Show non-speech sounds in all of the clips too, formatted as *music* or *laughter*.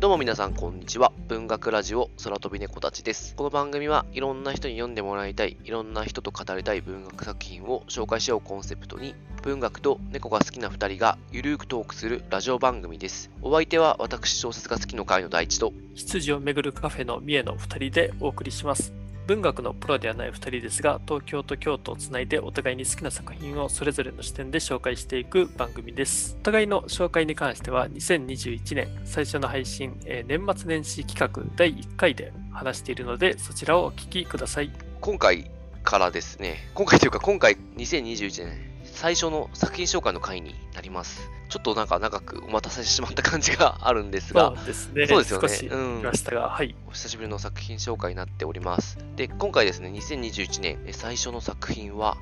どうも皆さんこんにちは。文学ラジオ空飛び猫たちです。この番組はいろんな人に読んでもらいたい、いろんな人と語りたい文学作品を紹介しようコンセプトに、文学と猫が好きな2人がゆるーくトークするラジオ番組です。お相手は私小説が好きの会の第一と、羊をめぐるカフェの三重の2人でお送りします。文学のプロではない2人ですが東京と京都をつないでお互いに好きな作品をそれぞれの視点で紹介していく番組です。お互いの紹介に関しては2021年最初の配信、えー、年末年始企画第1回で話しているのでそちらをお聞きください。今回からですね。今回というか今回2021年。最初の作品紹介の回になります。ちょっとなんか長くお待たせしてしまった感じがあるんですが、そうですね。そうですよね。少しましたが、うん、はい。お久しぶりの作品紹介になっております。で、今回ですね、2021年最初の作品は、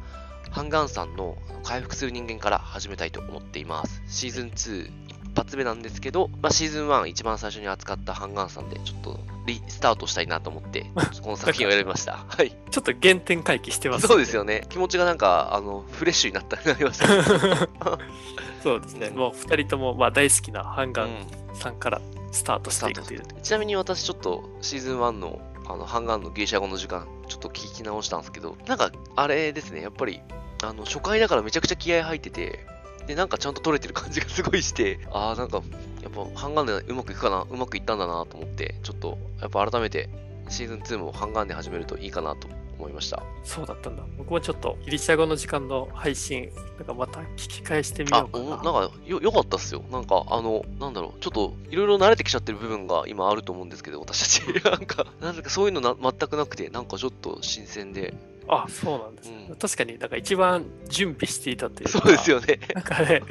ハンガンさんの回復する人間から始めたいと思っています。シーズン2発目なんですけど、まあ、シーズン1一番最初に扱ったハンガンさんで、ちょっとリスタートしたいなと思って、*laughs* この作品を選びました。はい。ちょっと原点回帰してますね。そうですよね。気持ちがなんか、あの、フレッシュになったなりました。*laughs* そうですね。もう2人ともまあ大好きなハンガンさんからスタートしていくという。うん、ちなみに私ちょっとシーズン1のあのハンガンのギリシャ語の時間、ちょっと聞き直したんですけど、なんかあれですね、やっぱりあの初回だからめちゃくちゃ気合入ってて、で、なんかちゃんと取れてる感じがすごいして、ああ、なんか、やっぱ、ハンガンでうまくいくかな、うまくいったんだなと思って、ちょっと、やっぱ改めて、シーズン2もハンガンで始めるといいかなと思いました。そうだったんだ。僕もちょっと、ギリシャ語の時間の配信、なんかまた聞き返してみようかな。なんかよ、よかったっすよ。なんか、あの、なんだろう、ちょっと、いろいろ慣れてきちゃってる部分が今あると思うんですけど、私たち。*laughs* なんか、なんかそういうのな全くなくて、なんかちょっと新鮮で、あそうなんです、うん、確かになんか一番準備していたというかそうですよね。なんかね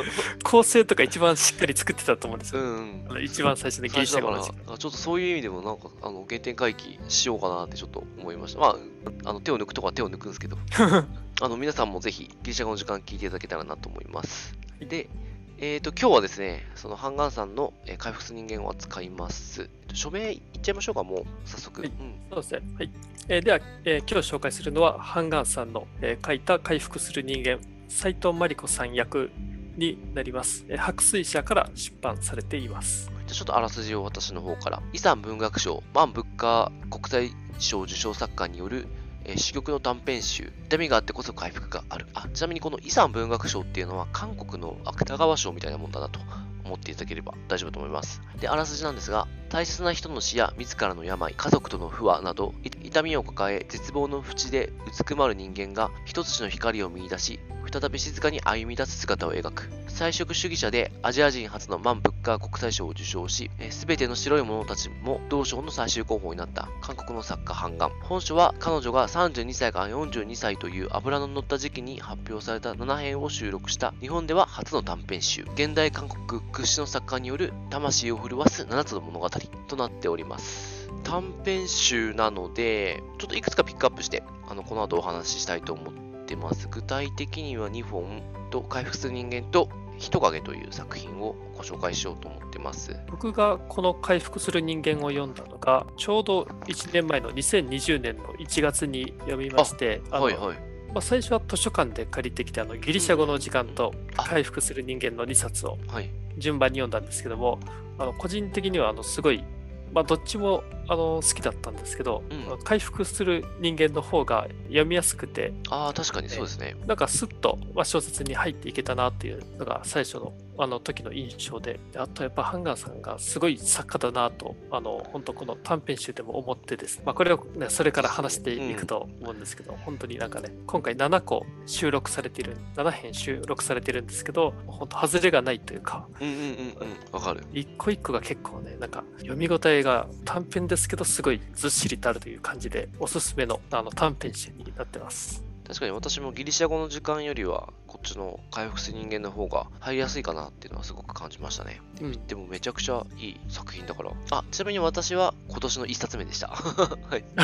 構成とか一番しっかり作ってたと思うんですよ、うん。うん、一番最初に原始からちょっとそういう意味でもなんかあの原点回帰しようかなってちょっと思いました。まああの手を抜くとか手を抜くんですけど。*laughs* あの皆さんもぜひギリシャ語の時間聞いていただけたらなと思います。でえっ、ー、と、今日はですね、そのハンガンさんの、えー、回復する人間を扱います。署名いっちゃいましょうか、もう、早速。はい、うん、そうですね。はい。えー、では、え今日紹介するのは、ハンガンさんの、え書いた回復する人間、斎藤真理子さん役になります。え白水社から出版されています。ちょっとあらすじを私の方から。遺産文学賞、万物価国際賞受賞作家によるえー、珠玉の短編集、痛みがあってこそ回復がある。あ、ちなみにこの遺産文学賞っていうのは韓国の芥川賞みたいなもんだなと思っていただければ大丈夫と思います。で、あらすじなんですが、大切な人の死や自らの病、家族との不和など、痛みを抱え、絶望の淵でうずくまる人間が一つの光を見出し、再び静かに歩み出す姿を描く。菜食主義者でアジア人初の万物価国際賞を受賞し、すべての白い者たちも同賞の最終候補になった韓国の作家ハン本書は彼女が32歳から42歳という油の乗った時期に発表された7編を収録した日本では初の短編集。現代韓国屈指の作家による魂を震わす7つの物語となっております。短編集なので、ちょっといくつかピックアップして、あの、この後お話ししたいと思ってます。具体的には2本と回復する人間と人影という作品をご紹介しようと思ってます。僕がこの回復する人間を読んだのが、ちょうど1年前の2020年の1月に読みまして、はいはい。まあ、最初は図書館で借りてきたあのギリシャ語の時間と回復する人間の2冊を順番に読んだんですけども、あの個人的にはあのすごい、まあ、どっちもあの好きだったんですけど、うん、回復する人間の方が読みやすくてああ確かにそうですね。なんかスッと、まあ、小説に入っていけたなっていうのが最初のあの時の印象であとやっぱハンガーさんがすごい作家だなとあの本当この短編集でも思ってです、まあ、これを、ね、それから話していくと思うんですけど、うん、本当になんかね今回7個収録されている7編収録されてるんですけど本当外れがないというかうんうんうんうん。わかる。一個一個が結構ねなんか読み応えが短編ですけどすごいずっしりとあるという感じで、おすすめのあの短編集になってます。確かに私もギリシャ語の時間よりは、こっちの回復する人間の方が入りやすいかなっていうのはすごく感じましたね。うん、でもめちゃくちゃいい作品だから。あ、ちなみに私は今年の1冊目でした。*laughs* はい。*laughs*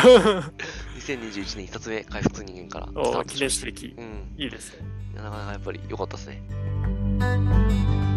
2021年1冊目、回復する人間からスタートしました。記念すべき。うん。いいですね。なかなかやっぱり良かったですね。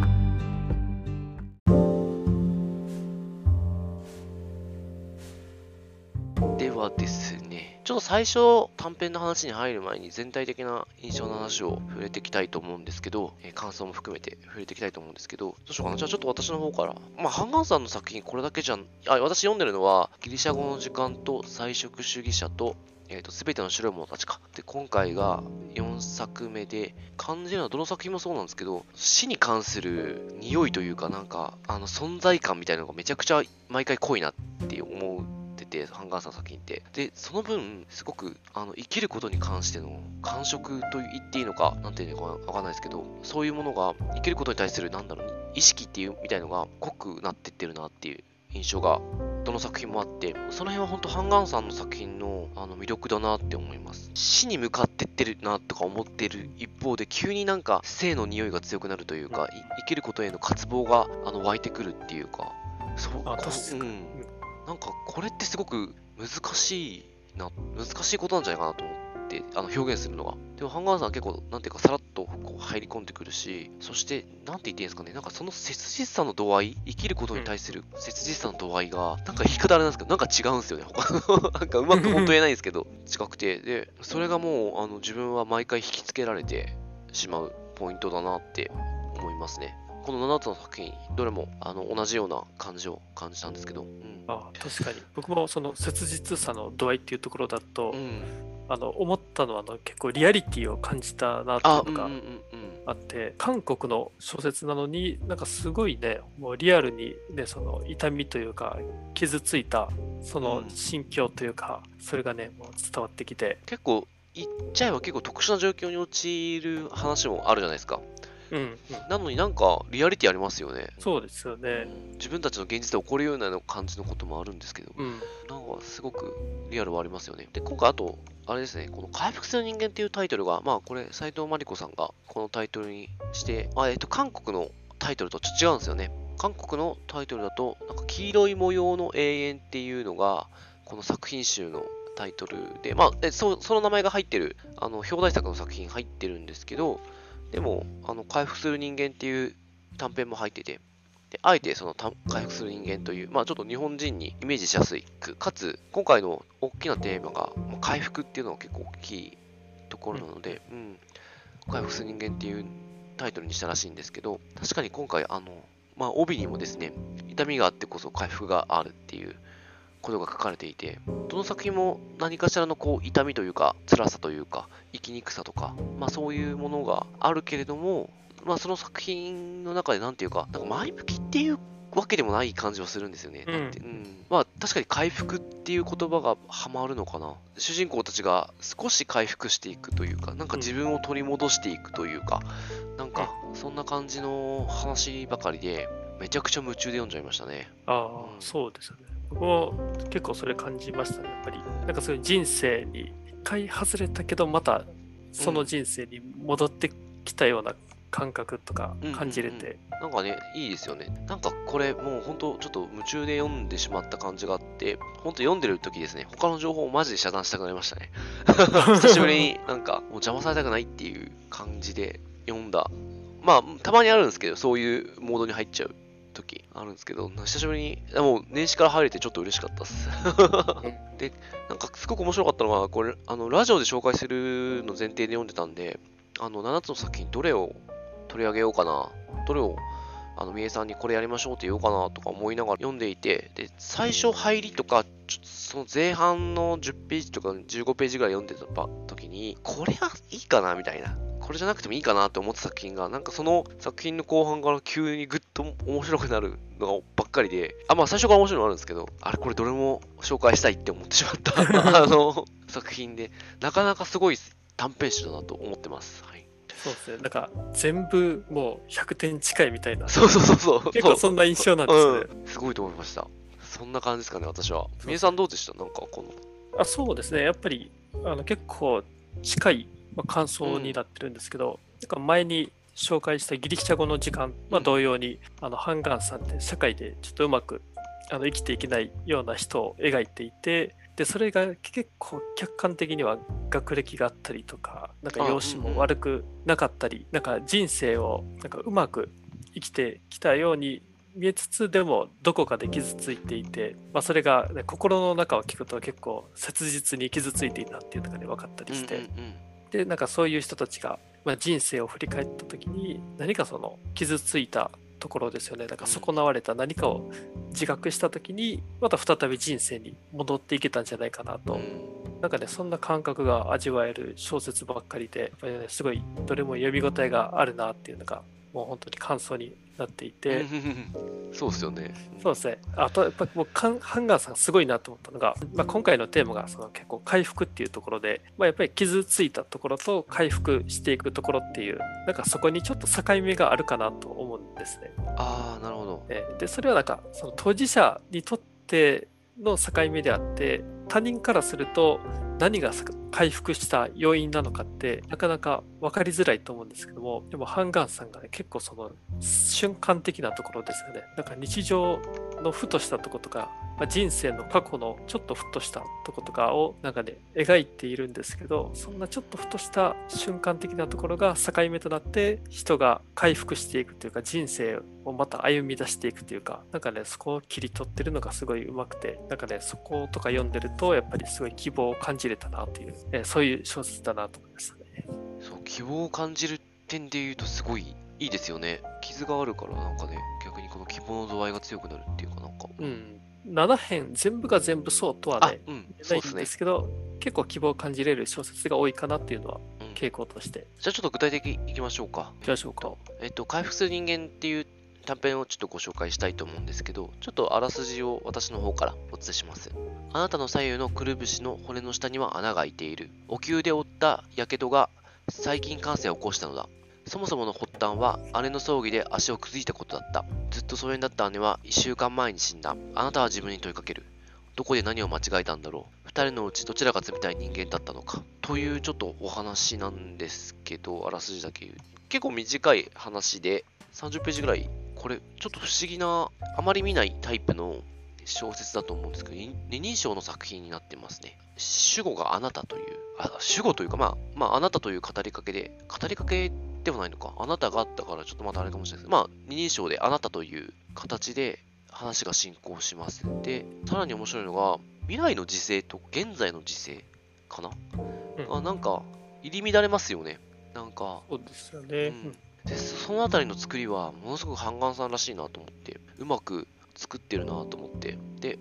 と最初、短編の話に入る前に全体的な印象の話を触れていきたいと思うんですけど、えー、感想も含めて触れていきたいと思うんですけど、どうしようかな。じゃあちょっと私の方から。まあ、ハンガンさんの作品これだけじゃん、あ、私読んでるのは、ギリシャ語の時間と菜食主義者と、えっ、ー、と、すべての白い者たちか。で、今回が4作目で、感じるのはどの作品もそうなんですけど、死に関する匂いというか、なんか、あの、存在感みたいなのがめちゃくちゃ毎回濃いなって思ってて、ハンガーさんの作品って。で、その分、すごく、あの、生きることに関しての感触と言っていいのか、なんていうのかわかんないですけど、そういうものが、生きることに対する、なんだろう、意識っていう、みたいのが濃くなってってるなっていう印象がどの作品もあって、その辺は本当ハンガンさんの作品のあの魅力だなって思います。死に向かってってるなとか思ってる一方で、急になんか性の匂いが強くなるというか、生きることへの渇望があの湧いてくるっていうか、そうあ確かに、うん、なんかこれってすごく難しいな、難しいことなんじゃないかなと思って。あの表現するのが。でも、ハンガーさんは結構、なんていうか、さらっとこう入り込んでくるし、そして、なんて言っていいんですかね、なんかその切実さの度合い、生きることに対する切実さの度合いが、なんか言い方あれなんですけど、なんか違うんですよね、他の。*laughs* なんかうまく本当言えないんですけど、近くて。で、それがもう、あの自分は毎回引きつけられてしまうポイントだなって思いますね。この7つの作品、どれもあの同じような感じを感じたんですけど。うん、あ確かに。僕もその切実さの度合いっていうところだと、うん、あの思ったのはあの結構リアリティを感じたなというのがあって、韓国の小説なのになんかすごいねもうリアルにねその痛みというか傷ついたその心境というか、それがねもう伝わってきて。結構言っちゃえば結構特殊な状況に陥る話もあるじゃないですかうん、なのになんかリアリティありますよね。そうですよね。自分たちの現実で起こるような感じのこともあるんですけど、うん、なんかすごくリアルはありますよね。で、今回あと、あれですね、この回復する人間っていうタイトルが、まあこれ、斎藤真理子さんがこのタイトルにして、あえっと、韓国のタイトルとちょっと違うんですよね。韓国のタイトルだと、なんか黄色い模様の永遠っていうのが、この作品集のタイトルで、まあ、そその名前が入ってる、あの、表題作の作品入ってるんですけど、でも、あの、回復する人間っていう短編も入ってて、であえてその回復する人間という、まあちょっと日本人にイメージしやすいく、かつ、今回の大きなテーマが、まあ、回復っていうのが結構大きいところなので、うん、回復する人間っていうタイトルにしたらしいんですけど、確かに今回、あの、まあ帯にもですね、痛みがあってこそ回復があるっていうことが書かれていて、どの作品も何かしらのこう痛みというか、辛さというか、生きにくさとか、まあそういうものがあるけれども、まあその作品の中でなんていうか、なんか前向きっていうわけでもない感じはするんですよね。うん、うん、まあ確かに回復っていう言葉がハマるのかな。主人公たちが少し回復していくというか、なんか自分を取り戻していくというか、なんかそんな感じの話ばかりで、めちゃくちゃ夢中で読んじゃいましたね。ああ、うん、そうですよね。僕も結構それ感じましたね、やっぱり。なんかそういう人生に一回外れたけど、またその人生に戻ってきたような感覚とか感じれて、うん。うんうん、なんかねいいですよね。なんかこれもう本当ちょっと夢中で読んでしまった感じがあって本当読んでる時ですね他の情報をマジで遮断したくなりましたね。*laughs* 久しぶりになんかもう邪魔されたくないっていう感じで読んだ。まあたまにあるんですけどそういうモードに入っちゃう時あるんですけど、久しぶりに、もう年始から入れてちょっと嬉しかったっす。*laughs* で、なんかすごく面白かったのが、これ、あの、ラジオで紹介するの前提で読んでたんで、あの、7つの作品どれを取り上げようかな、どれを、あの、三重さんにこれやりましょうって言おうかなとか思いながら読んでいて、で、最初入りとか、ちょっとその前半の10ページとか15ページぐらい読んでた時に、これはいいかなみたいな。これじゃなくてもいいかなって思った作品が、なんかその作品の後半から急にぐっと面白くなるのばっかりで、あ、まあ最初から面白いのあるんですけど、あれこれどれも紹介したいって思ってしまったあの *laughs* 作品で、なかなかすごい短編集だなと思ってます。はい。そうですね。なんか全部もう100点近いみたいな。そうそうそうそう。結構そんな印象なんですね。うん、すごいと思いました。そんな感じですかね、私は。みえさんどうでした？なんかこの。あそうですね。やっぱりあの結構近いまあ、感想になってるんですけど、なんか前に紹介したギリシャ語の時間は同様に、あのハンガンさんって社会でちょっとうまくあの生きていけないような人を描いていてでそれが結構客観的には学歴があったりとかなんか容姿も悪くなかったり、なんか人生をなんかうまく生きてきたように見えつつでもどこかで傷ついていて、まあ、それが、ね、心の中を聞くと結構切実に傷ついていたっていうのがね分かったりして、うんうんうん、でなんかそういう人たちが、まあ、人生を振り返った時に何かその傷ついたところですよね。だから損なわれた何かを自覚した時にまた再び人生に戻っていけたんじゃないかなと、うん、なんかねそんな感覚が味わえる小説ばっかりでやっぱりねすごいどれも読み応えがあるなっていうのがもう本当に感想になっていて。そうですよね。そうですね。あとやっぱもうハンガーさんすごいなと思ったのが、まあ、今回のテーマがその結構回復っていうところで、まあ、やっぱり傷ついたところと回復していくところっていうなんかそこにちょっと境目があるかなと思うんですね。ああなるほど。でそれはなんかその当事者にとっての境目であって他人からすると何が回復した要因なのかってなかなか分かりづらいと思うんですけどもでもハンガンさんがね結構その瞬間的なところですよね。なんか日常のふとしたとことかまあ、人生の過去のちょっとふっとしたとことかをなんかね描いているんですけどそんなちょっとふとした瞬間的なところが境目となって人が回復していくというか人生をまた歩み出していくというかなんかねそこを切り取ってるのがすごいうまくてなんかねそことか読んでるとやっぱりすごい希望を感じれたなという、えそういう小説だなと思いましたね。そう希望を感じる点で言うとすごいいいですよね。傷があるからなんかね逆にこの希望の度合いが強くなるっていうかなんか。うん7編全部が全部そうとはね、うん、ないんですけど、ね、結構希望を感じれる小説が多いかなっていうのは傾向として。うん、じゃあちょっと具体的にいきましょうか。いきましょうか。えっと、回復する人間っていう短編をちょっとご紹介したいと思うんですけど、ちょっとあらすじを私の方からお伝えします。あなたの左右のくるぶしの骨の下には穴が開いている。お灸で負った火傷が細菌感染を起こしたのだ。そもそもの発端は姉の葬儀で足をくずいたことだった。ずっと疎遠だった姉は1週間前に死んだ。あなたは自分に問いかける。どこで何を間違えたんだろう。2人のうちどちらが冷たい人間だったのか。というちょっとお話なんですけど、あらすじだけ言う。結構短い話で、30ページぐらい。これ、ちょっと不思議な、あまり見ないタイプの小説だと思うんですけど、二人称の作品になってますね。主語があなたという、あ主語というか、まあ、まあ、あなたという語りかけで、語りかけでもないのか。あなたがあったからちょっとまたあれかもしれないです。まあ、二人称であなたという形で話が進行します。で、さらに面白いのが、未来の時勢と現在の時勢かな、うん、あなんか、入り乱れますよね。なんか。そうですよね。うん、でそのあたりの作りは、ものすごく半眼さんらしいなと思って、うまく作ってるなと思って。で、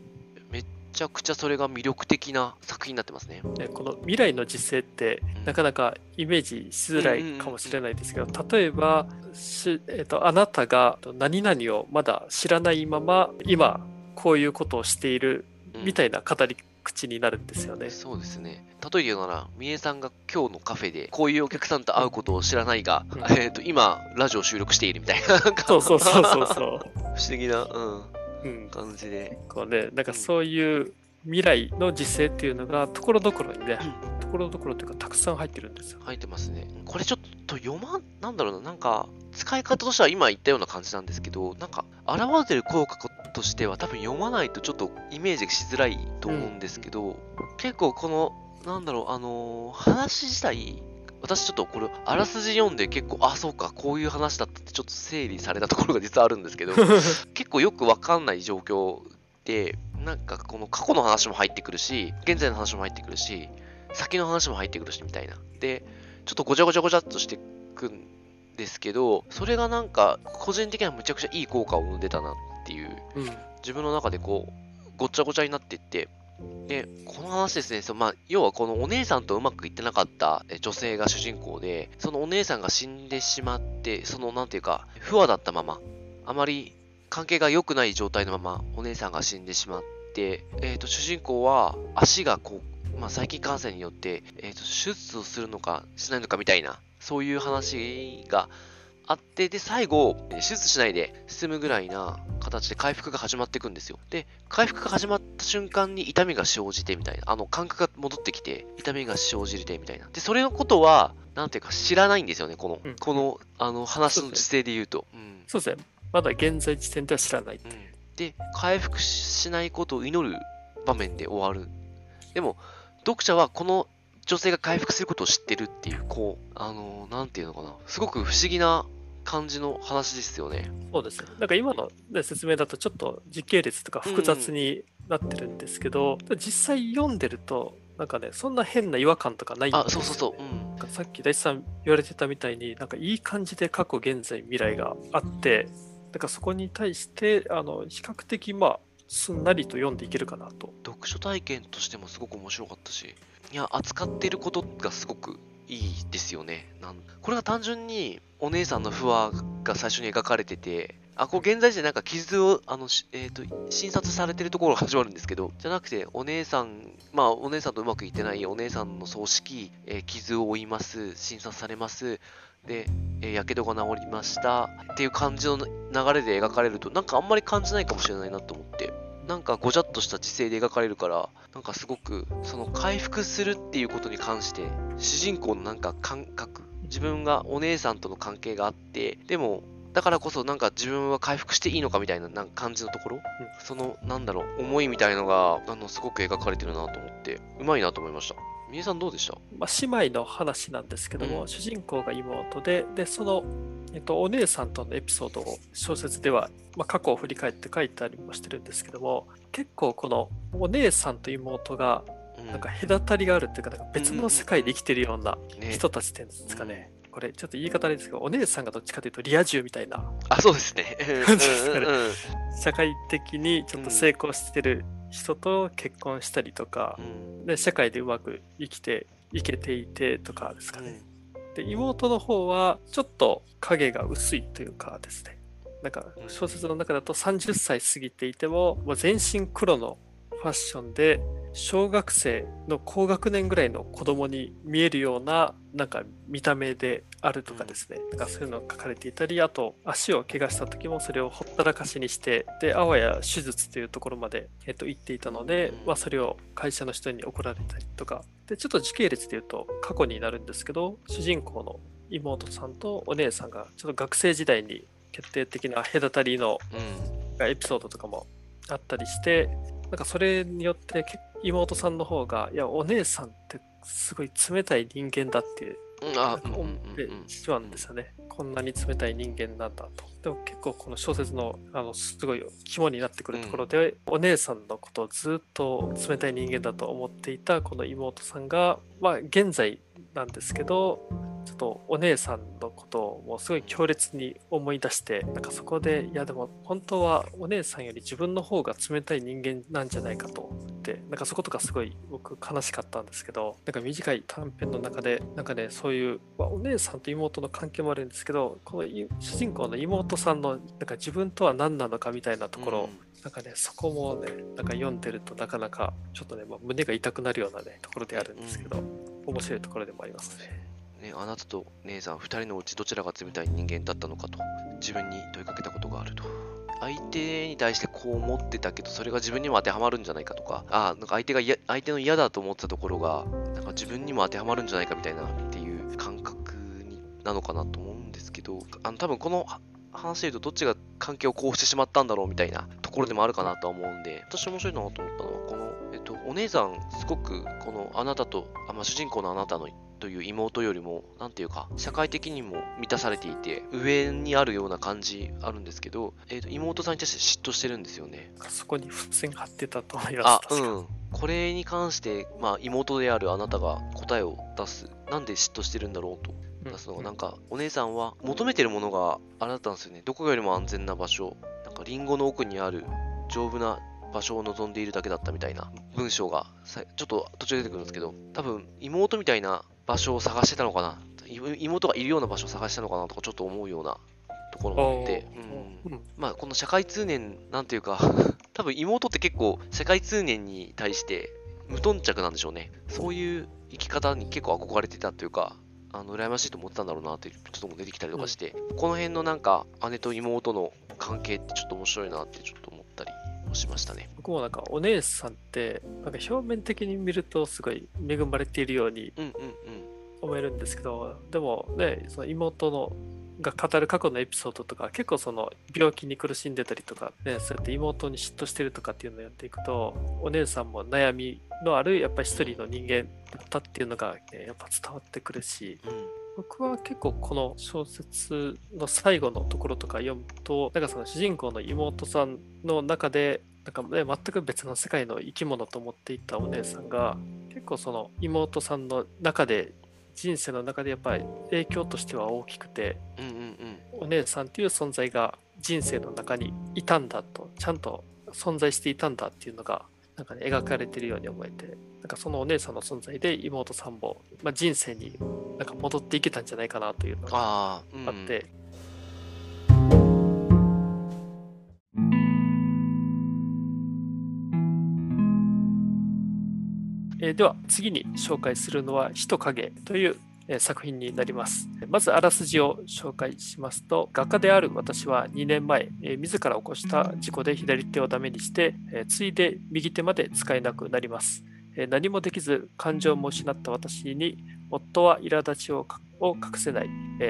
ちゃくちゃそれが魅力的な作品になってますね。この未来の実勢って、なかなかイメージしづらいかもしれないですけど、例えばし、えーと、あなたが何々をまだ知らないまま今こういうことをしているみたいな語り口になるんですよね。そうですね。例え言うなら、みえさんが今日のカフェでこういうお客さんと会うことを知らないが、うん、えっ、ー、と今ラジオ収録しているみたいな。そうそうそうそうそう。*laughs* 不思議な。うん感じで。こうね、なんかそういう未来の実勢っていうのがところどころにね、ところどころというかたくさん入ってるんですよ。入ってますね。これちょっと読ま、なんだろうな、なんか使い方としては今言ったような感じなんですけど、なんか現れてる効果としては多分読まないとちょっとイメージしづらいと思うんですけど、うん、結構この、なんだろう、あのー、話自体、私ちょっとこれ、あらすじ読んで結構、あ、そうか、こういう話だったってちょっと整理されたところが実はあるんですけど、*laughs* 結構よくわかんない状況で、なんかこの過去の話も入ってくるし、現在の話も入ってくるし、先の話も入ってくるしみたいな。で、ちょっとごちゃごちゃごちゃっとしてくんですけど、それがなんか個人的にはむちゃくちゃいい効果を生んでたなっていう、うん、自分の中でこう、ごちゃごちゃになっていって、で、この話ですね、そのまあ、要はこのお姉さんとうまくいってなかった女性が主人公で、そのお姉さんが死んでしまって、そのなんていうか、不和だったまま、あまり関係が良くない状態のままお姉さんが死んでしまって、えーと、主人公は足がこう、まあ、細菌感染によって、えーと、手術をするのかしないのかみたいなそういう話があってで最後手術しないで済むぐらいな形で回復が始まっていくんですよ。で回復が始まった瞬間に痛みが生じてみたいな。あの感覚が戻ってきて痛みが生じてみたいな。でそれのことはなんていうか知らないんですよねこの、うん、このあの話の時勢で言うと、うん、そうですね。まだ現在時点では知らない、うん。で、回復しないことを祈る場面で終わる。でも、読者はこの女性が回復することを知ってるっていう、こう、あのー、なんていうのかな。すごく不思議な感じの話ですよね。そうですね。なんか今の、ね、説明だとちょっと時系列とか複雑になってるんですけど、うん、実際読んでると、なんかね、そんな変な違和感とかないんですよ、ね、あ、そうそうそう。うん、さっき大地さん言われてたみたいに、なんかいい感じで過去、現在、未来があって、なんかそこに対して、あの比較的まあ、すんなりと読んでいけるかなと。読書体験としてもすごく面白かったし、いや、扱っていることがすごくいいですよね。なんこれが単純にお姉さんの不和が最初に描かれてて、あ、こう現在時でなんか傷を、あの、えっ、ー、と、診察されてるところが始まるんですけど、じゃなくて、お姉さん、まあ、お姉さんとうまくいってないお姉さんの葬式、えー、傷を負います、診察されます、で、えー、やけどが治りましたっていう感じの流れで描かれると、なんかあんまり感じないかもしれないなと思って。なんかごちゃっとした姿勢で描かれるから、なんかすごく、その回復するっていうことに関して、主人公のなんか感覚、自分がお姉さんとの関係があって、でも、だからこそなんか自分は回復していいのかみたいななんか感じのところ、うん、そのなんだろう思いみたいのがあのすごく描かれてるなと思ってうまいなと思いましたみえさんどうでした、まあ、姉妹の話なんですけども、うん、主人公が妹ででその、えっと、お姉さんとのエピソードを小説では、まあ、過去を振り返って書いてありもしてるんですけども結構このお姉さんと妹がなんか隔たりがあるっていうか、なんか別の世界で生きてるような人たちっていうんですかね。これちょっと言い方あれですけど、お姉さんがどっちかというとリア充みたいな。あ、そうですね。社会的にちょっと成功してる人と結婚したりとか、うん、で社会でうまく生きていけていてとかですかね。うん、で妹の方はちょっと影が薄いというかですね。なんか小説の中だと30歳過ぎていても、もう全身黒のファッションで小学生の高学年ぐらいの子供に見えるようななんか見た目であるとかですね、なんかそういうのが書かれていたりあと足を怪我した時もそれをほったらかしにしてであわや手術というところまで、えっと、行っていたので、まあ、それを会社の人に怒られたりとか。でちょっと時系列で言うと過去になるんですけど主人公の妹さんとお姉さんがちょっと学生時代に決定的な隔たりのエピソードとかもあったりしてなんかそれによって妹さんの方が、いや、お姉さんってすごい冷たい人間だっていう、思ってしまうんですよね。こんなに冷たい人間なんだと。でも結構この小説のあのすごい肝になってくるところで、うん、お姉さんのことをずっと冷たい人間だと思っていたこの妹さんが、まあ現在なんですけど、ちょっとお姉さんのことをもうすごい強烈に思い出してなんかそこでいやでも本当はお姉さんより自分の方が冷たい人間なんじゃないかとてなんかそことかすごい僕悲しかったんですけどなんか短い短編の中でなんかねそういう、まあ、お姉さんと妹の関係もあるんですけどこの主人公の妹さんのなんか自分とは何なのかみたいなところ、うんなんかね、そこもね、なんか読んでるとなかなかちょっとね、まあ、胸が痛くなるようなね、ところであるんですけど、うん、面白いところでもありますね。ね、あなたと姉さん2人のうちどちらが冷たい人間だったのかと自分に問いかけたことがあると。相手に対してこう思ってたけど、それが自分にも当てはまるんじゃないかとか、あなんか相手が相手の嫌だと思ってたところが、なんか自分にも当てはまるんじゃないかみたいなっていう感覚になのかなと思うんですけど、あの多分この話で言うとどっちが関係をこうしてしまったんだろうみたいなところでもあるかなとは思うんで、私面白いなと思ったのは、この、えっと、お姉さん、すごくこのあなたと、あまあ、主人公のあなたのという妹よりも、なんていうか、社会的にも満たされていて、上にあるような感じあるんですけど、えー、と妹さんに対して嫉妬してるんですよね。そこに付箋貼ってたと思います。あ、うん。これに関して、まあ、妹であるあなたが答えを出す。なんで嫉妬してるんだろうと。出すのが、なんか、お姉さんは求めてるものがあなたなんですよね。どこよりも安全な場所。なんか、リンゴの奥にある丈夫な場所を望んでいるだけだったみたいな文章がちょっと途中で出てくるんですけど、多分妹みたいな場所を探してたのかな。妹がいるような場所を探したのかなとかちょっと思うようなところがあって、うん、まあこの社会通念なんていうか多分 *laughs* 妹って結構社会通念に対して無頓着なんでしょうね。そういう生き方に結構憧れてたというかあの羨ましいと思ってたんだろうなっていう人も出てきたりとかして、うん、この辺のなんか姉と妹の関係ってちょっと面白いなってちょっと思ったりしましたね。僕もなんかお姉さんってなんか表面的に見るとすごい恵まれているように思えるんですけど、でもねその妹のが語る過去のエピソードとか結構その病気に苦しんでたりとかねそうやって妹に嫉妬してるとかっていうのをやっていくとお姉さんも悩みのあるやっぱり一人の人間だったっていうのが、ね、やっぱ伝わってくるし、うん僕は結構この小説の最後のところとか読むとなんかその主人公の妹さんの中でなんか、ね、全く別の世界の生き物と思っていたお姉さんが結構その妹さんの中で人生の中でやっぱり影響としては大きくて、うんうんうん、お姉さんっていう存在が人生の中にいたんだとちゃんと存在していたんだっていうのがなんかね描かれてるように思えてなんかそのお姉さんの存在で妹さんも、まあ、人生になんか戻っていけたんじゃないかなというのがあって。えでは次に紹介するのは「人影」という作品になります。まずあらすじを紹介しますと、画家である私は2年前、自ら起こした事故で左手をダメにして、ついで右手まで使えなくなります。何もできず感情も失った私に夫は苛立ちを隠せない。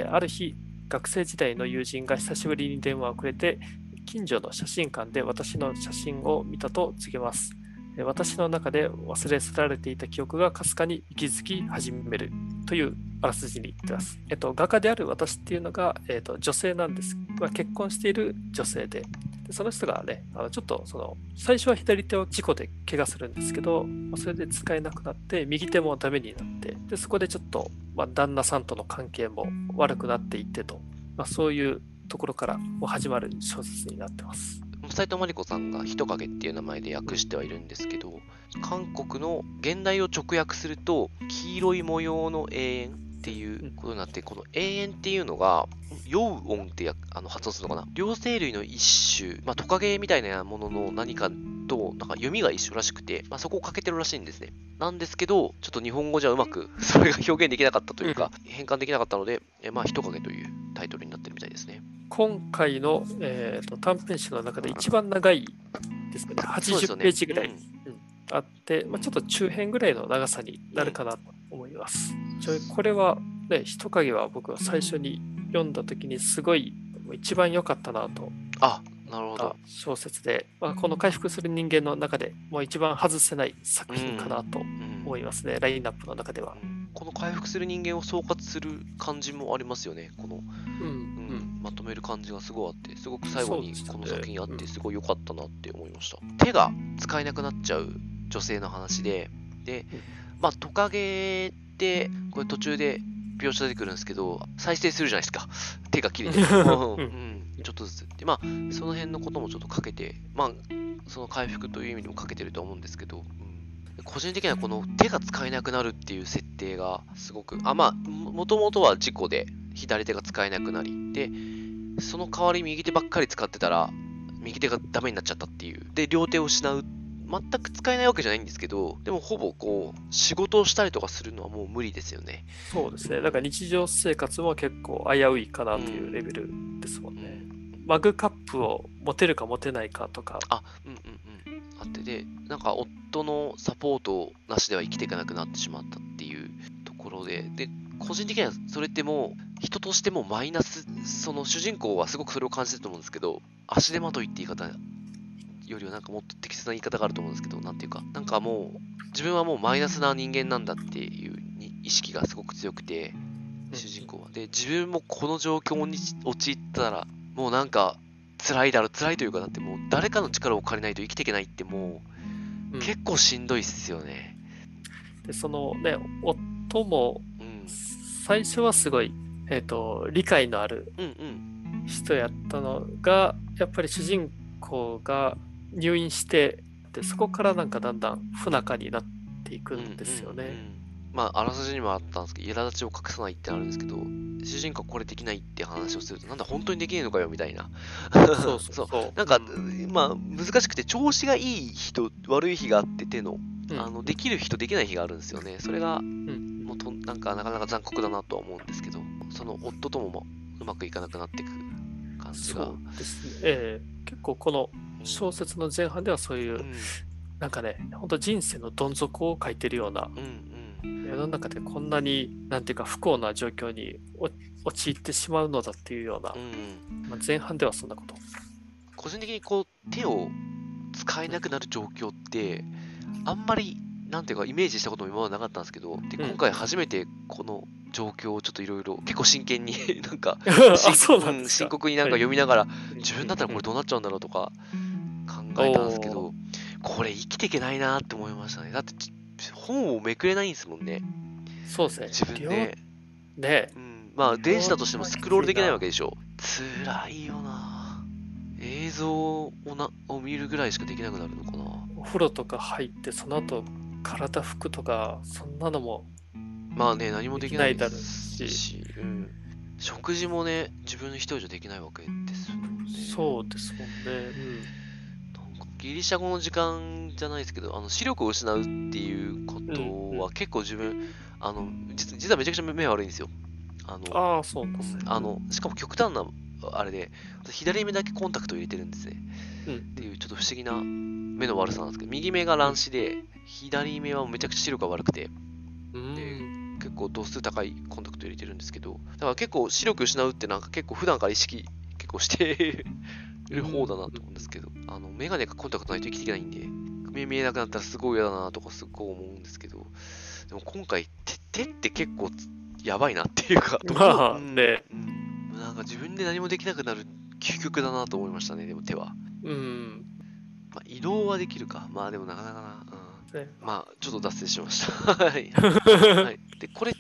ある日、学生時代の友人が久しぶりに電話をくれて、近所の写真館で私の写真を見たと告げます。私の中で忘れ去られていた記憶がかすかに息づき始めるというあらすじに言ってます。えっと、画家である私っていうのが、えっと、女性なんです。まあ、結婚している女性で、でその人がね、あのちょっとその最初は左手を事故で怪我するんですけど、まあ、それで使えなくなって、右手もダメになって、でそこでちょっと、まあ、旦那さんとの関係も悪くなっていってと、まあ、そういうところから始まる小説になってます。斉藤真理子さんが人影っていう名前で訳してはいるんですけど、韓国の現代を直訳すると、黄色い模様の永遠っていうことになって、この永遠っていうのが、陽音ってあの発音するのかな？両生類の一種、まあ、トカゲみたいなものの何かと、なんか読みが一緒らしくて、まあ、そこをかけてるらしいんですね。なんですけど、ちょっと日本語じゃうまく *laughs* それが表現できなかったというか、変換できなかったので、えまあ、人影というタイトルになってるみたいですね。今回の、えーと、短編集の中で一番長いですかね、80ページぐらい、ね。うん、あって、まあ、ちょっと中編ぐらいの長さになるかなと思います。これは、ね、人影は僕は最初に読んだ時にすごい一番良かったなと。あなるほど。小説で、まあ、この回復する人間の中でもう一番外せない作品かなと思いますね、うんうん、ラインナップの中では。この回復する人間を総括する感じもありますよね、この、うん、うん、まとめる感じがすごいあって、すごく最後にこの作品あって、すごい良かったなって思いました。手が使えなくなっちゃう女性の話で、で、まあ、トカゲって、これ途中で描写出てくるんですけど、再生するじゃないですか。*laughs* 手が切れて。*laughs* うんちょっとずつ。で、まあ、その辺のこともちょっとかけて、まあ、その回復という意味でもかけてると思うんですけど、うん、個人的にはこの手が使えなくなるっていう設定がすごく、あ、まあ、もともとは事故で左手が使えなくなり、で、その代わり右手ばっかり使ってたら、右手がダメになっちゃったっていう。で、両手を失う全く使えないわけじゃないんですけど、でもほぼこう、仕事をしたりとかするのはもう無理ですよね。そうですね。だから日常生活も結構危ういかなというレベルですもんね。うん、マグカップを持てるか持てないかとか。あ、うんうんうん。あってで、なんか夫のサポートなしでは生きていかなくなってしまったっていうところで、で、個人的にはそれってもう人としてもマイナス、その主人公はすごくそれを感じてると思うんですけど、足手まといって言い方よりはなんかもっと適切な言い方があると思うんですけど、なんていうか、なんかもう、自分はもうマイナスな人間なんだっていう意識がすごく強くて、主人公は。で、自分もこの状況に陥ったら、もうなんか、辛いだろ、辛いというか、だってもう誰かの力を借りないと生きていけないってもう、結構しんどいっすよね。で、そのね、夫も、最初はすごい、えっ、ー、と、理解のある人やったのが、やっぱり主人公が入院してでそこからなんかだんだん不仲になっていくんですよね。うんうんうん、まあ、あらすじにもあったんですけど、苛立ちを隠さないってあるんですけど、主人公これできないって話をすると、なんだ、本当にできないのかよみたいな。そうそうそう *laughs* なんか、まあ、難しくて、調子がいい人、悪い日があって手の、うん、あのできる人、できない日があるんですよね。それが、うん、もうとなんかなかなか残酷だなとは思うんですけど、その夫ともうまくいかなくなっていく感じが。そうですね。えー、結構この小説の前半ではそういう、うん、なんかね、本当人生のどん底を書いてるような、うんうん、世の中でこんなに、なんていうか不幸な状況に陥ってしまうのだっていうような、うんまあ、前半ではそんなこと。個人的にこう手を使えなくなる状況って、あんまりなんていうかイメージしたことも今までなかったんですけどで今回初めてこの状況をちょっといろいろ結構真剣に *laughs* なんか *laughs* 深刻になんか読みながら、はい、自分だったらこれどうなっちゃうんだろうとか考えたんですけどこれ生きていけないなって思いましたね。だって本をめくれないんですもんね。そうですね。自分で。ね、うん、まあ電子だとしてもスクロールできないわけでしょ。辛いよな。映像をなを見るぐらいしかできなくなるのかな。お風呂とか入ってその後体拭くとかそんなのもまあね、何もできないですし、うん、食事もね、自分の一人じゃできないわけですもんね。そうですもんね。うん、ギリシャ語の時間じゃないですけど、あの視力を失うっていうことは結構自分、あの実実はめちゃくちゃ目悪いんですよ。あのあそうですね。あのしかも極端なあれで、左目だけコンタクトを入れてるんですね。うん、っていうちょっと不思議な目の悪さなんですけど、右目が乱視で、左目はめちゃくちゃ視力が悪くて、で結構度数高いコンタクト入れてるんですけど、だから結構視力失うってなんか結構普段から意識結構してる方だなと思うんですけど、あの、メガネかコンタクトないと生きていけないんで、目見えなくなったらすごい嫌だなとかすごい思うんですけど、でも今回手、手って結構やばいなっていうか、まあね、うん、なんか自分で何もできなくなる究極だなと思いましたね、でも手は。うん。まあ、移動はできるか。まあでもなかなかな。ね。まあ、ちょっと脱線しました。*laughs* はい。*laughs* はい、で、これ、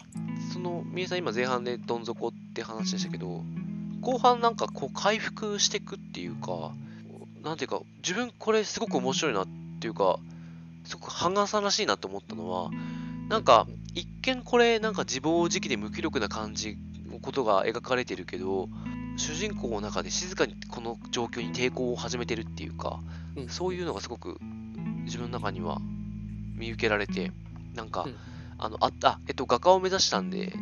その、みえさん今前半でどん底って話でしたけど、後半なんかこう回復していくっていうか、なんていうか、自分これすごく面白いなっていうか、すごくハンガーさんらしいなと思ったのは、なんか、一見これなんか自暴自棄で無気力な感じのことが描かれてるけど、主人公の中で静かにこの状況に抵抗を始めてるっていうか、そういうのがすごく自分の中には見受けられて、なんか、うん、あの、あった、えっと、画家を目指したんで、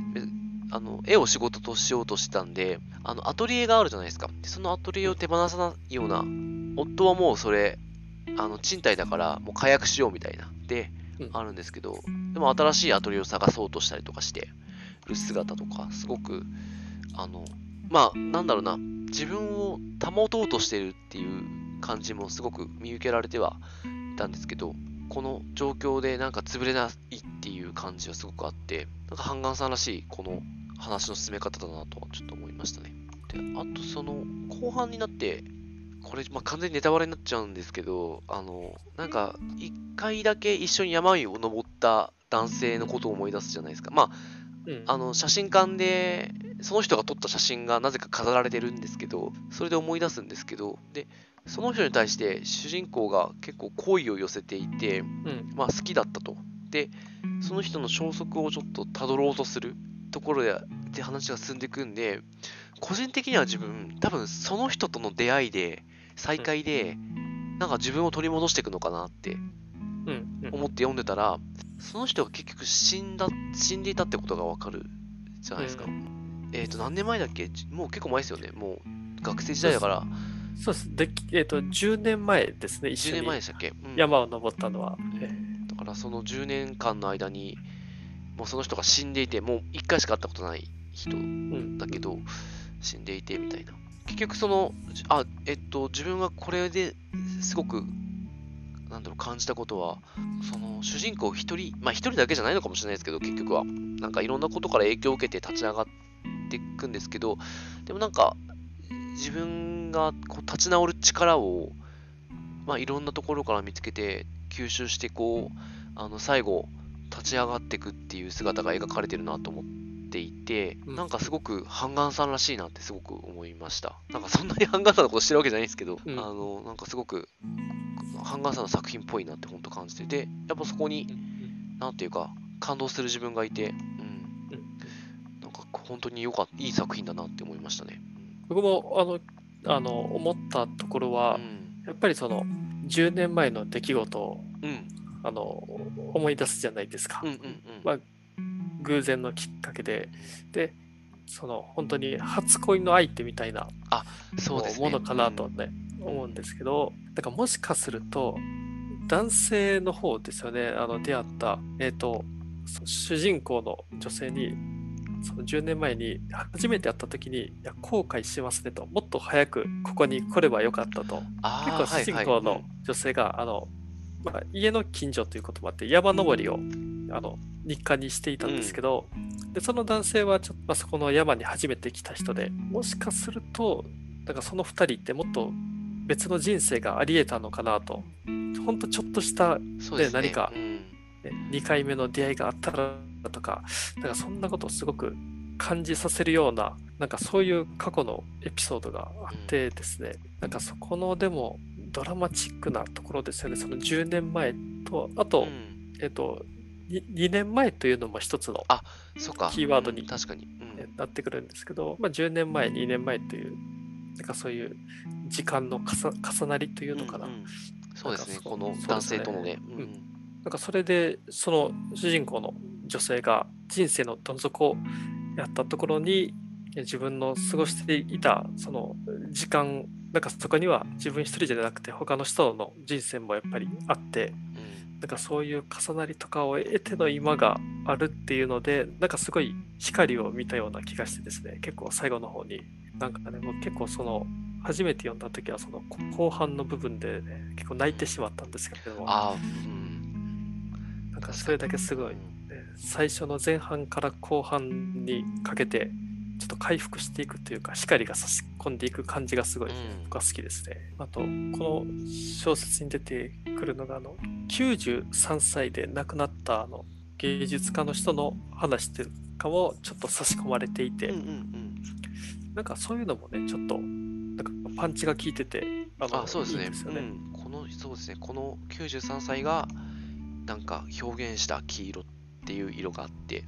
あの、絵を仕事としようとしてたんで、あの、アトリエがあるじゃないですか。そのアトリエを手放さないような、夫はもうそれ、あの、賃貸だから、もう解約しようみたいな、で、あるんですけど、でも新しいアトリエを探そうとしたりとかしてる姿とか、すごく、あの、まあ、なんだろうな、自分を保とうとしてるっていう感じもすごく見受けられてはいたんですけど、この状況でなんか潰れないっていう感じはすごくあって、なんかハンガンさんらしいこの話の進め方だなとはちょっと思いましたね。で、あとその後半になって、これ、まあ、完全にネタバレになっちゃうんですけど、あの、なんか、一回だけ一緒に山を登った男性のことを思い出すじゃないですか。まあ、うん、あの、写真館で、その人が撮った写真がなぜか飾られてるんですけど、それで思い出すんですけど、で、その人に対して主人公が結構好意を寄せていて、うん、まあ好きだったと。で、その人の消息をちょっとたどろうとするところでで話が進んでいくんで、個人的には自分、多分その人との出会いで、再会で、なんか自分を取り戻していくのかなって思って読んでたら、その人が結局死んだ、死んでいたってことがわかるじゃないですか。うん、えっ、ー、と、何年前だっけ？もう結構前ですよね。もう学生時代だから。そうです。で、えっ、ー、と、10年前ですね、一緒に。10年前でしたっけ、うん、山を登ったのは。だからその10年間の間に、もうその人が死んでいて、もう1回しか会ったことない人だけど、うん、死んでいてみたいな。結局その、あ、えっと、自分がこれですごく、なんだろう、感じたことは、その、主人公一人、まあ一人だけじゃないのかもしれないですけど、結局は。なんかいろんなことから影響を受けて立ち上がっていくんですけど、でもなんか、自分がこう立ち直る力を、まあ、いろんなところから見つけて吸収してこうあの最後立ち上がっていくっていう姿が描かれてるなと思っていて、なんかすごくハンガンさんらしいなってすごく思いました。なんかそんなにハンガンさんのことしてるわけじゃないんですけど、うん、あのなんかすごくハンガンさんの作品っぽいなって本当感じててやっぱそこになんていうか感動する自分がいて、うん、なんか本当によかったいい作品だなって思いましたね。僕もあのあの思ったところは、うん、やっぱりその10年前の出来事あの思い出すじゃないですか。うんうんうん、まあ、偶然のきっかけで。でその本当に初恋の相手みたいなものかなとね、うん、思うんですけどだからもしかすると男性の方ですよね。あの出会った、えーと主人公の女性にその10年前に初めて会った時に、いや後悔しますねと、もっと早くここに来ればよかったと、結構主人公の女性が、あのまあ、家の近所ということもあって山登りをあの日課にしていたんですけど、うん、でその男性はちょっと、まあ、そこの山に初めて来た人でもしかするとなんかその2人ってもっと別の人生がありえたのかなと本当ちょっとしたで、ね、何か、ね、2回目の出会いがあったらとかなんかそんなことをすごく感じさせるようななんかそういう過去のエピソードがあってですね、なんかそこのでもドラマチックなところですよね。その10年前とあと、うん、えっ、と 2, 2, 年前というのも一つのキーワードに確かに、なってくるんですけど、まあ、10年前2年前というなんかそういう時間の重なりというのかな、うんうん、そうですね。この男性とのね、うん、なんかそれでその主人公の女性が人生のどん底をやったところに自分の過ごしていたその時間なんかそこには自分一人じゃなくて他の人の人生もやっぱりあって、なんかそういう重なりとかを得ての今があるっていうのでなんかすごい光を見たような気がしてですね結構最後の方に。なんかねもう結構その初めて読んだ時はその後半の部分でね結構泣いてしまったんですけども。あ、うん、なんかそれだけすごい、ね、最初の前半から後半にかけてちょっと回復していくというか光が差し込んでいく感じがすごい僕は好きですね。あとこの小説に出てくるのがあの93歳で亡くなったあの芸術家の人の話というかもちょっと差し込まれていて、うんうんうん、なんかそういうのもねちょっとなんかパンチが効いててあのあそうですね、ね。うん、このそうですね。この93歳がなんか表現した黄色っていう色があって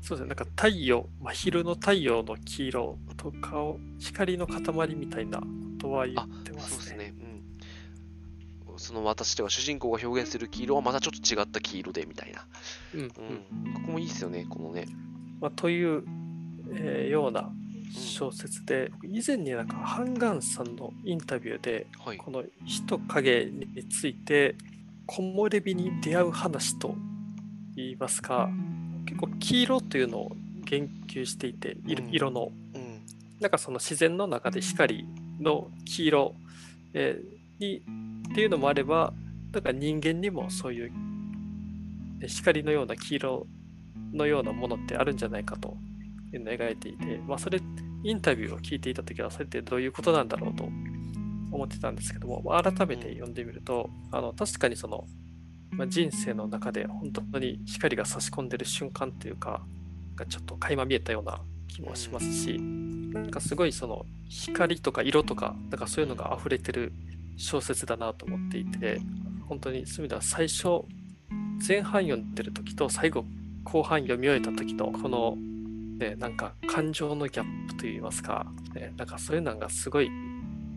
そうですね、なんか太陽、真昼の太陽の黄色とかを光の塊みたいなことは言ってますね。そうですね。うん。その私では主人公が表現する黄色はまたちょっと違った黄色でみたいな。うん。うん、ここもいいですよね、このね。まあ、という、えー、ような小説で、うん、以前になんかハンガンさんのインタビューで、はい、この人影について木漏れ日に出会う話と言いますか、黄色というのを言及していて色の、うん、なんかその自然の中で光の黄色、えー、にっていうのもあればなんか人間にもそういう光のような黄色のようなものってあるんじゃないかというのを描いていて、まあ、それインタビューを聞いていた時はそれってどういうことなんだろうと思ってたんですけども、まあ、改めて読んでみるとあの確かにそのまあ、人生の中で本当に光が差し込んでる瞬間というかがちょっと垣間見えたような気もしますしなんかすごいその光とか色とかなんかそういうのが溢れてる小説だなと思っていて本当にそういう意味では最初前半読んでる時と最後後半読み終えた時のこの、ね、なんか感情のギャップといいますか、ね、なんかそういうのがすごい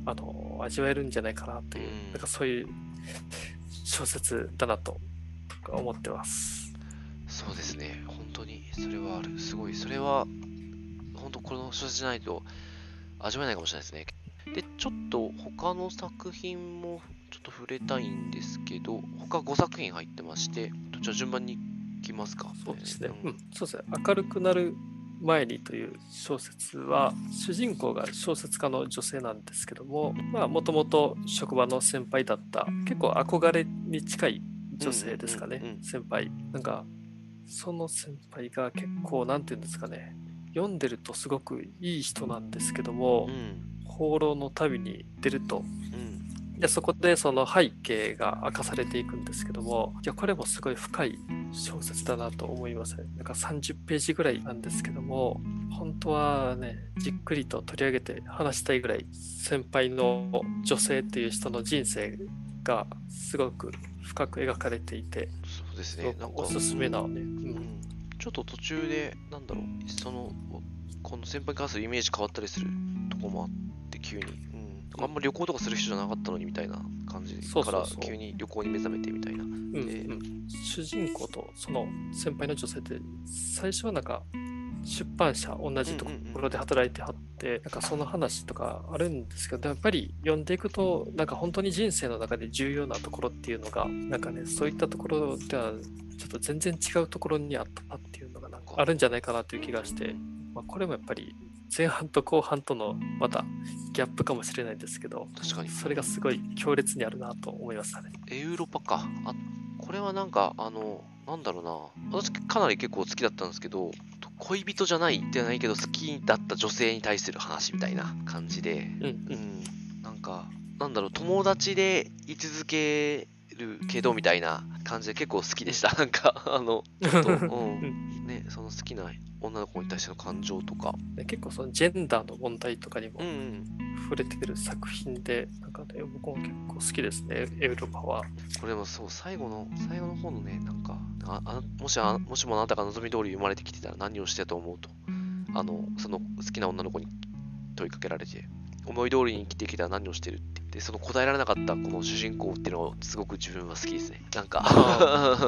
あの味わえるんじゃないかなという、なんかそういう小説だなと思ってます。そうですね、本当にそれはある。すごい、それは本当この小説じゃないと味わえないかもしれないですね。で、ちょっと他の作品もちょっと触れたいんですけど、他5作品入ってまして、じゃあ順番にいきますか。そうですね。うん、そうですね。明るくなる前にという小説は主人公が小説家の女性なんですけどももともと職場の先輩だった結構憧れに近い女性ですかね、先輩。なんかその先輩が結構何て言うんですかね読んでるとすごくいい人なんですけども、うん、放浪の旅に出ると、うん、でそこでその背景が明かされていくんですけどもいやこれもすごい深い小説だなと思いますね。なんか30ページぐらいなんですけども、本当はね、じっくりと取り上げて話したいぐらい、先輩の女性っていう人の人生がすごく深く描かれていて、そうですね、なんかおすすめなのね、うん。ちょっと途中で、なんだろう、その、この先輩に関するイメージ変わったりするとこもあって、急に。あんま旅行とかする人じゃなかったのにみたいな感じから急に旅行に目覚めてみたいな。うんうん、主人公とその先輩の女性って最初はなんか出版社同じところで働いてはって、なんかその話とかあるんですけどやっぱり読んでいくとなんか本当に人生の中で重要なところっていうのがなんかねそういったところではちょっと全然違うところにあったっていうのがなんかあるんじゃないかなという気がして、まあ、これもやっぱり前半と後半とのまたギャップかもしれないですけど、確かに。それがすごい強烈にあるなと思いましたね。エウロパか。あこれはなんか、あの、なんだろうな。私かなり結構好きだったんですけど、恋人じゃないではないけど好きだった女性に対する話みたいな感じで、うん、うん、なんか、なんだろう、友達で居続けるけどみたいな感じで結構好きでした。なんか、あの、ちょっと、うん。ね、その好きな女の子に対しての感情とか。結構そのジェンダーの問題とかにも触れてくる作品で、うん、なんかね、僕も結構好きですね、エウロパは。これもそう、最後の、最後の方のね、なんか、ああもしあもしもあなたが望み通り生まれてきてたら何をしてたと思うと、あの、その好きな女の子に問いかけられて、思い通りに生きてきたら何をしてるってで、その答えられなかったこの主人公っていうのをすごく自分は好きですね。なんか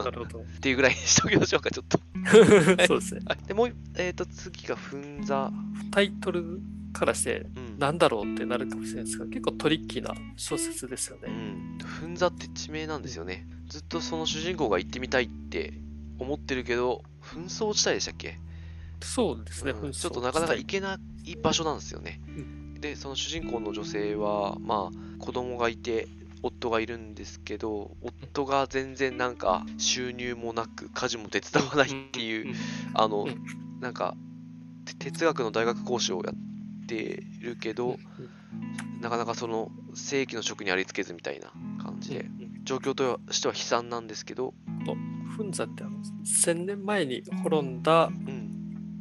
なるほど。*laughs* っていうぐらいにしておきましょうか、ちょっと *laughs* そうですね。で、もう、えっ、ー、と、次がふんざ。タイトルからして、なんだろうってなるかもしれないですが、結構トリッキーな小説ですよね。うん。ふんざって地名なんですよね。ずっとその主人公が行ってみたいって思ってるけど、紛争地帯でしたっけ？そうですね、うん、ちょっとなかなか行けない場所なんですよね。うんでその主人公の女性はまあ子供がいて夫がいるんですけど夫が全然なんか収入もなく家事も手伝わないっていうあのなんか哲学の大学講師をやってるけどなかなかその正規の職にありつけずみたいな感じで状況としては悲惨なんですけどフンザってあの1000年前に滅んだ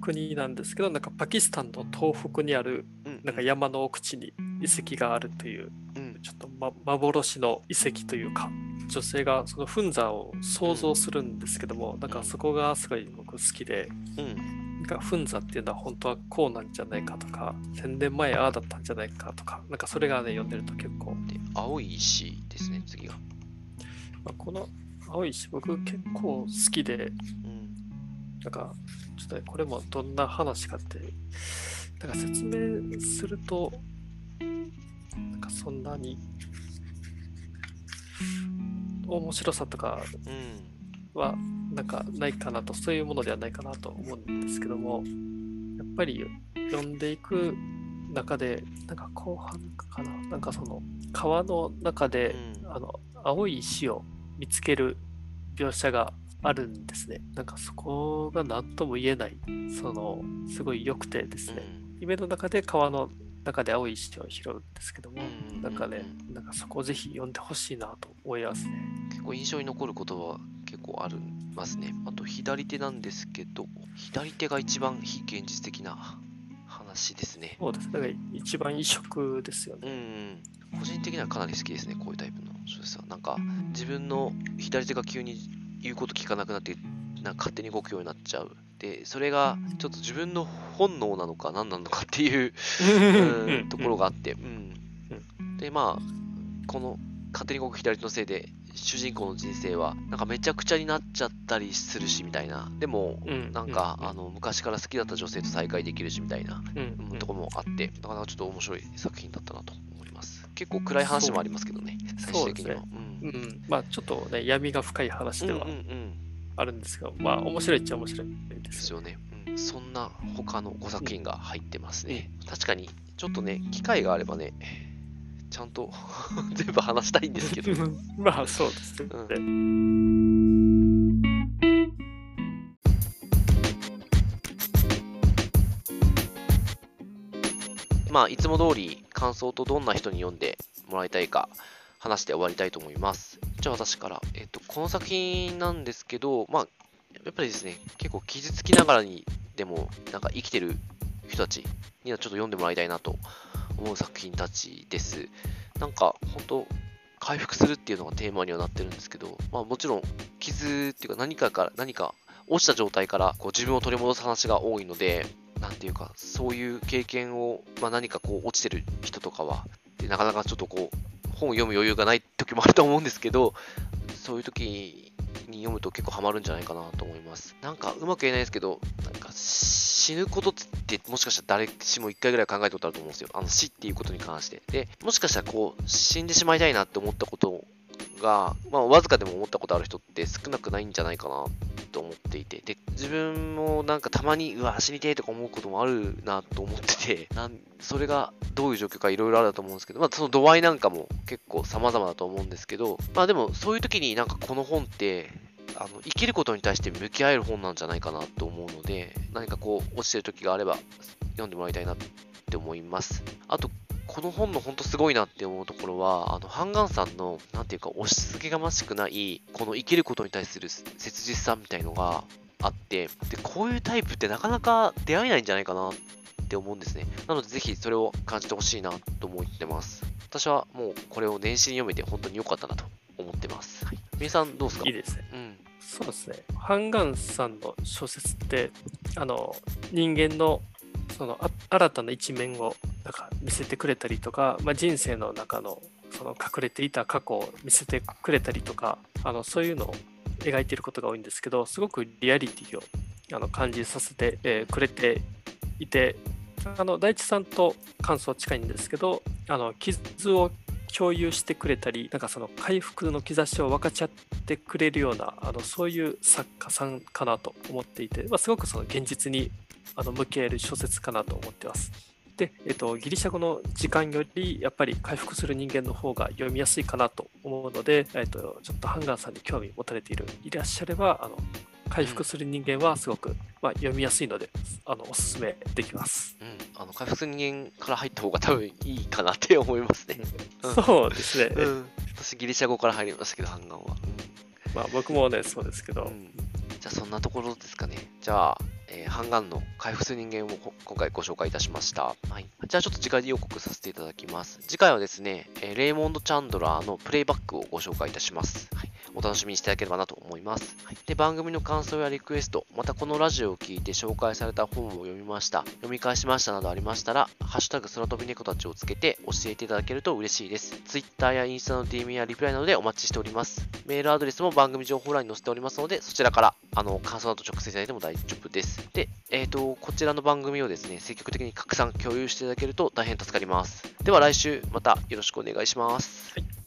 国なんですけどなんかパキスタンの東北にあるなんか山の奥地に遺跡があるという、うん、ちょっと、ま、幻の遺跡というか女性がそのフンザを想像するんですけども、うん、なんかそこがすごい僕好きで、うん、なんかフンザっていうのは本当はこうなんじゃないかとか1000年前ああだったんじゃないかとかなんかそれがね読んでると結構。で青い石ですね次が、まあ、この青い石僕結構好きで、うん、なんかちょっと、ね、これもどんな話かってだから説明すると、なんかそんなに面白さとかはなんかないかなと、そういうものではないかなと思うんですけども、やっぱり読んでいく中で、なんか後半かな、なんかその川の中で、うん、あの青い石を見つける描写があるんですね。なんかそこが何とも言えない、そのすごい良くてですね。うん夢の中で川の中で青い石を拾うんですけども、なんかね、なんかそこをぜひ読んでほしいなと思いますね。結構印象に残ることは結構ありますね。あと左手なんですけど、左手が一番非現実的な話ですね。そうです。だから一番異色ですよね。うん。個人的にはかなり好きですね、こういうタイプの小説は。なんか自分の左手が急に言うこと聞かなくなって、なんか勝手に動くようになっちゃう。で、それがちょっと自分の本能なのか何なのかっていううん、ところがあって、うん。で、まあ、この勝手に動く左手のせいで、主人公の人生はなんかめちゃくちゃになっちゃったりするしみたいな。でもなんか、あの昔から好きだった女性と再会できるしみたいな、うん、ところもあって。なかなかちょっと面白い作品だったなと思います結構暗い話もありますけどね最終的には、ね、うん、うん、まあちょっとね闇が深い話ではあるんですが、まあ面白いっちゃ面白いですよね。うん、そんな他の5作品が入ってますね。確かに、ちょっとね、機会があればね、ちゃんと *laughs* 全部話したいんですけど。*laughs* まあそうですね。うんまあ、いつも通り感想とどんな人に読んでもらいたいか話して終わりたいと思います。じゃあ私から、えっと、この作品なんですけど、まあ、やっぱりですね、結構傷つきながらにでも、なんか生きてる人たちにはちょっと読んでもらいたいなと思う作品たちです。なんか、本当回復するっていうのがテーマにはなってるんですけど、まあもちろん、傷っていうか何かから、何か落ちた状態からこう自分を取り戻す話が多いので、なんていうか、そういう経験を、まあ、何かこう落ちてる人とかは、でなかなかちょっとこう、本を読む余裕がない時もあると思うんですけど、そういう時に読むと結構ハマるんじゃないかなと思います。なんかうまく言えないですけど、なんか死ぬことってもしかしたら誰しも一回ぐらい考えたことあると思うんですよ。あの死っていうことに関して。で、もしかしたらこう死んでしまいたいなって思ったことが、まあ、わずかでも思ったことある人って少なくないんじゃないかなと思っていて、で、自分もなんかたまに、うわ、死にてえとか思うこともあるなと思ってて、*laughs* なんそれがどういう状況かいろいろあると思うんですけど、まあ、その度合いなんかも結構様々だと思うんですけど、まあでもそういう時になんかこの本って、あの生きることに対して向き合える本なんじゃないかなと思うので、何かこう落ちてる時があれば読んでもらいたいなって思います。あと、この本の本当すごいなって思うところは、あの、ハンガンさんの、なんていうか、押し付けがましくない、この生きることに対する切実さみたいのがあって、で、こういうタイプってなかなか出会えないんじゃないかなって思うんですね。なので、ぜひそれを感じてほしいなと思ってます。私はもうこれを年始に読めて本当に良かったなと思ってます。はい。皆さんどうですか？いいですね。うん。そうですね。ハンガンさんの小説って、あの、人間のその新たな一面をなんか見せてくれたりとか、まあ、人生の中のその隠れていた過去を見せてくれたりとかあのそういうのを描いていることが多いんですけどすごくリアリティをあの感じさせて、えー、くれていてあの大地さんと感想近いんですけどあの傷を共有してくれたりなんかその回復の兆しを分かち合ってくれるようなあのそういう作家さんかなと思っていて、まあ、すごくその現実にあの向き合える小説かなと思ってます。で、えっと、ギリシャ語の時間よりやっぱり回復する人間の方が読みやすいかなと思うので、えっと、ちょっとハンガーさんに興味持たれているいらっしゃればあの回復する人間はすごく、まあ、読みやすいのであのおすすめできます、うん、あの回復する人間から入った方が多分いいかなって思いますね、うん、そうですね、うん、私ギリシャ語から入りましたけどハンガーは、まあ僕もねそうですけど、じゃあそんなところですかね。じゃあえー、ハンガンの回復する人間を今回ご紹介いたしました。はい。じゃあちょっと次回予告させていただきます。次回はですね、えー、レイモンド・チャンドラーのプレイバックをご紹介いたします。はい。お楽しみにしていただければなと思います。はい、で、番組の感想やリクエスト、またこのラジオを聞いて紹介された本を読みました、読み返しましたなどありましたら、ハッシュタグ空飛び猫たちをつけて教えていただけると嬉しいです。Twitter やインスタの DM やリプライなどでお待ちしております。メールアドレスも番組情報欄に載せておりますので、そちらからあの感想など直接いただいても大丈夫です。で、えっ、ー、と、こちらの番組をですね、積極的に拡散、共有していただけると大変助かります。では来週またよろしくお願いします。はい